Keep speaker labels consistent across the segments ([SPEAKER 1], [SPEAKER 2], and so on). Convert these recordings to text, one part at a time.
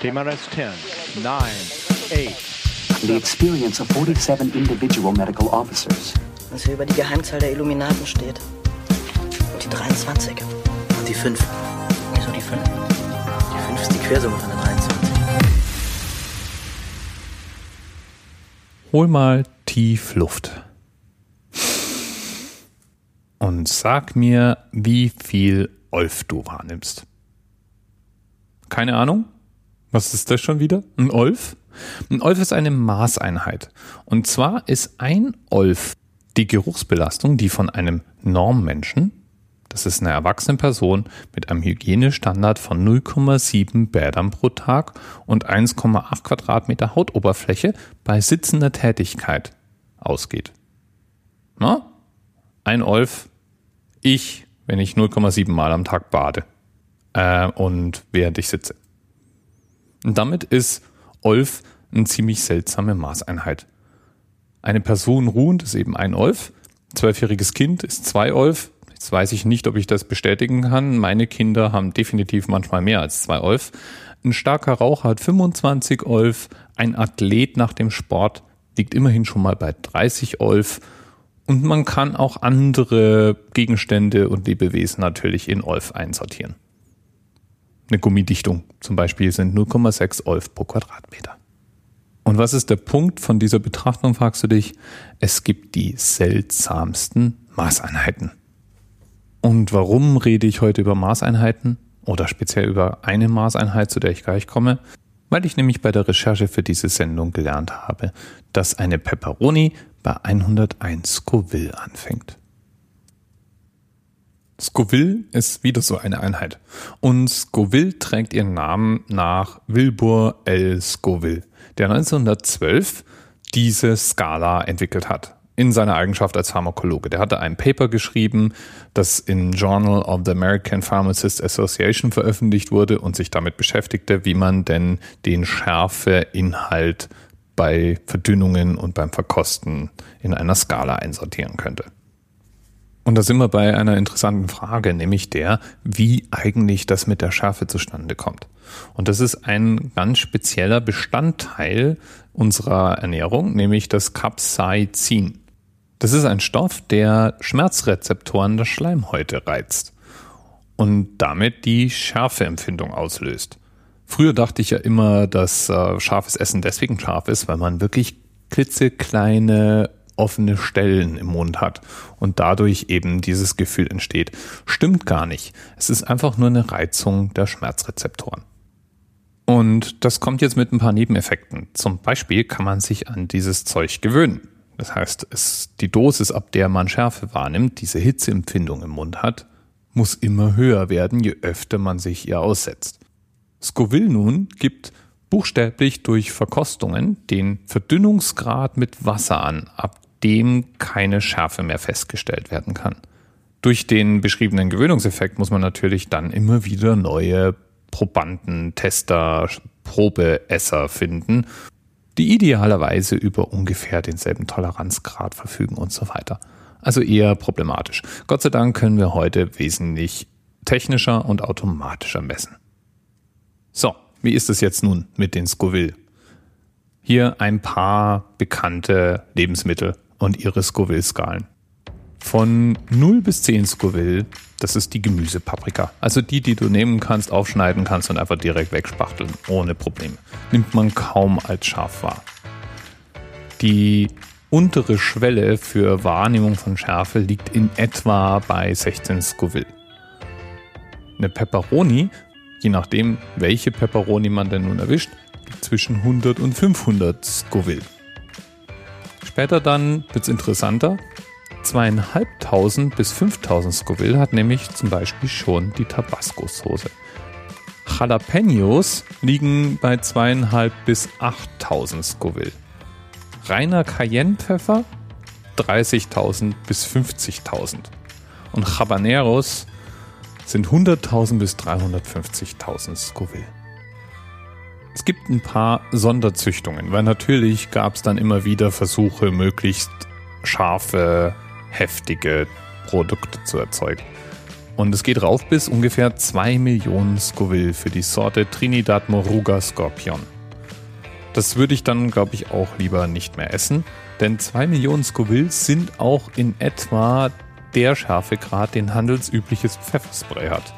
[SPEAKER 1] TMRS 10, 9, 8.
[SPEAKER 2] The experience of 47 individual medical officers.
[SPEAKER 3] Was hier über die Geheimzahl der Illuminaten steht. Und die 23.
[SPEAKER 4] Und die 5.
[SPEAKER 3] Wieso die 5?
[SPEAKER 4] Die 5 ist die Quersumme von der 23.
[SPEAKER 5] Hol mal tief Luft. Und sag mir, wie viel Olf du wahrnimmst. Keine Ahnung? Was ist das schon wieder? Ein Olf? Ein Olf ist eine Maßeinheit. Und zwar ist ein Olf die Geruchsbelastung, die von einem Normmenschen, das ist eine erwachsene Person mit einem Hygienestandard von 0,7 Bädern pro Tag und 1,8 Quadratmeter Hautoberfläche bei sitzender Tätigkeit ausgeht. Na? Ein Olf, ich, wenn ich 0,7 Mal am Tag bade äh, und während ich sitze. Und damit ist Olf eine ziemlich seltsame Maßeinheit. Eine Person ruhend ist eben ein Olf, zwölfjähriges Kind ist zwei Olf. Jetzt weiß ich nicht, ob ich das bestätigen kann. Meine Kinder haben definitiv manchmal mehr als zwei Olf. Ein starker Raucher hat 25 Olf. Ein Athlet nach dem Sport liegt immerhin schon mal bei 30 Olf. Und man kann auch andere Gegenstände und Lebewesen natürlich in Olf einsortieren. Eine Gummidichtung zum Beispiel sind 0,6 Olf pro Quadratmeter. Und was ist der Punkt von dieser Betrachtung, fragst du dich? Es gibt die seltsamsten Maßeinheiten. Und warum rede ich heute über Maßeinheiten oder speziell über eine Maßeinheit, zu der ich gleich komme? Weil ich nämlich bei der Recherche für diese Sendung gelernt habe, dass eine Pepperoni bei 101 Scoville anfängt. Scoville ist wieder so eine Einheit. Und Scoville trägt ihren Namen nach Wilbur L. Scoville, der 1912 diese Skala entwickelt hat. In seiner Eigenschaft als Pharmakologe. Der hatte ein Paper geschrieben, das im Journal of the American Pharmacist Association veröffentlicht wurde und sich damit beschäftigte, wie man denn den Schärfeinhalt bei Verdünnungen und beim Verkosten in einer Skala einsortieren könnte. Und da sind wir bei einer interessanten Frage, nämlich der, wie eigentlich das mit der Schärfe zustande kommt. Und das ist ein ganz spezieller Bestandteil unserer Ernährung, nämlich das Capsaicin. Das ist ein Stoff, der Schmerzrezeptoren der Schleimhäute reizt und damit die Schärfeempfindung auslöst. Früher dachte ich ja immer, dass äh, scharfes Essen deswegen scharf ist, weil man wirklich klitzekleine offene Stellen im Mund hat und dadurch eben dieses Gefühl entsteht. Stimmt gar nicht. Es ist einfach nur eine Reizung der Schmerzrezeptoren. Und das kommt jetzt mit ein paar Nebeneffekten. Zum Beispiel kann man sich an dieses Zeug gewöhnen. Das heißt, es, die Dosis, ab der man Schärfe wahrnimmt, diese Hitzeempfindung im Mund hat, muss immer höher werden, je öfter man sich ihr aussetzt. Scoville nun gibt buchstäblich durch Verkostungen den Verdünnungsgrad mit Wasser an, ab dem keine Schärfe mehr festgestellt werden kann. Durch den beschriebenen Gewöhnungseffekt muss man natürlich dann immer wieder neue Probanden, Tester, Probeesser finden, die idealerweise über ungefähr denselben Toleranzgrad verfügen und so weiter. Also eher problematisch. Gott sei Dank können wir heute wesentlich technischer und automatischer messen. So, wie ist es jetzt nun mit den Scoville? Hier ein paar bekannte Lebensmittel und ihre Scoville-Skalen. Von 0 bis 10 Scoville, das ist die Gemüsepaprika. Also die, die du nehmen kannst, aufschneiden kannst und einfach direkt wegspachteln, ohne Probleme. Nimmt man kaum als scharf wahr. Die untere Schwelle für Wahrnehmung von Schärfe liegt in etwa bei 16 Scoville. Eine Pepperoni, je nachdem, welche Pepperoni man denn nun erwischt, liegt zwischen 100 und 500 Scoville. Später dann wird es interessanter. Zweieinhalbtausend bis 5000 Scoville hat nämlich zum Beispiel schon die Tabasco-Soße. Jalapenos liegen bei zweieinhalb bis 8000 Scoville. Reiner Cayennepfeffer 30.000 bis 50.000. Und Habaneros sind 100.000 bis 350.000 Scoville. Es gibt ein paar Sonderzüchtungen, weil natürlich gab es dann immer wieder Versuche, möglichst scharfe, heftige Produkte zu erzeugen. Und es geht rauf bis ungefähr 2 Millionen Scoville für die Sorte Trinidad Moruga Scorpion. Das würde ich dann, glaube ich, auch lieber nicht mehr essen, denn 2 Millionen Scoville sind auch in etwa der Schärfegrad, den handelsübliches Pfefferspray hat.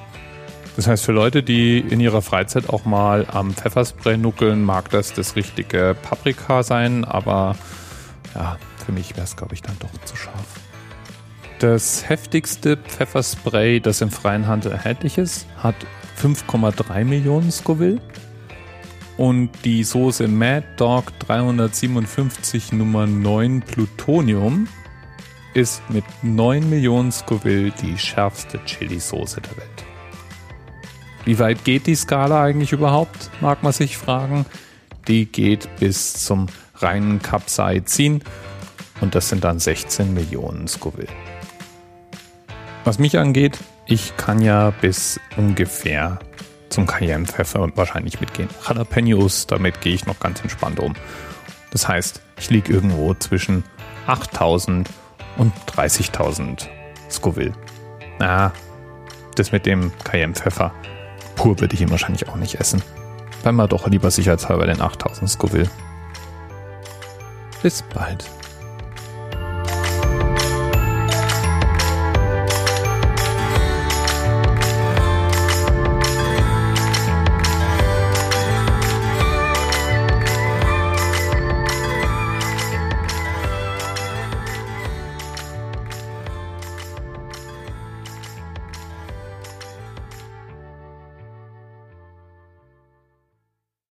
[SPEAKER 5] Das heißt, für Leute, die in ihrer Freizeit auch mal am Pfefferspray nuckeln, mag das das richtige Paprika sein, aber ja, für mich wäre es, glaube ich, dann doch zu scharf. Das heftigste Pfefferspray, das im freien Handel erhältlich ist, hat 5,3 Millionen Scoville. Und die Soße Mad Dog 357 Nummer 9 Plutonium ist mit 9 Millionen Scoville die schärfste Chili-Soße der Welt. Wie weit geht die Skala eigentlich überhaupt, mag man sich fragen. Die geht bis zum reinen Capsaicin und das sind dann 16 Millionen Scoville. Was mich angeht, ich kann ja bis ungefähr zum Cayenne-Pfeffer wahrscheinlich mitgehen. Jalapenos, damit gehe ich noch ganz entspannt um. Das heißt, ich liege irgendwo zwischen 8000 und 30.000 Scoville. Na, das mit dem Cayenne-Pfeffer Pur würde ich ihn wahrscheinlich auch nicht essen. Weil man doch lieber sicherheitshalber den 8000 Scoville. Bis bald.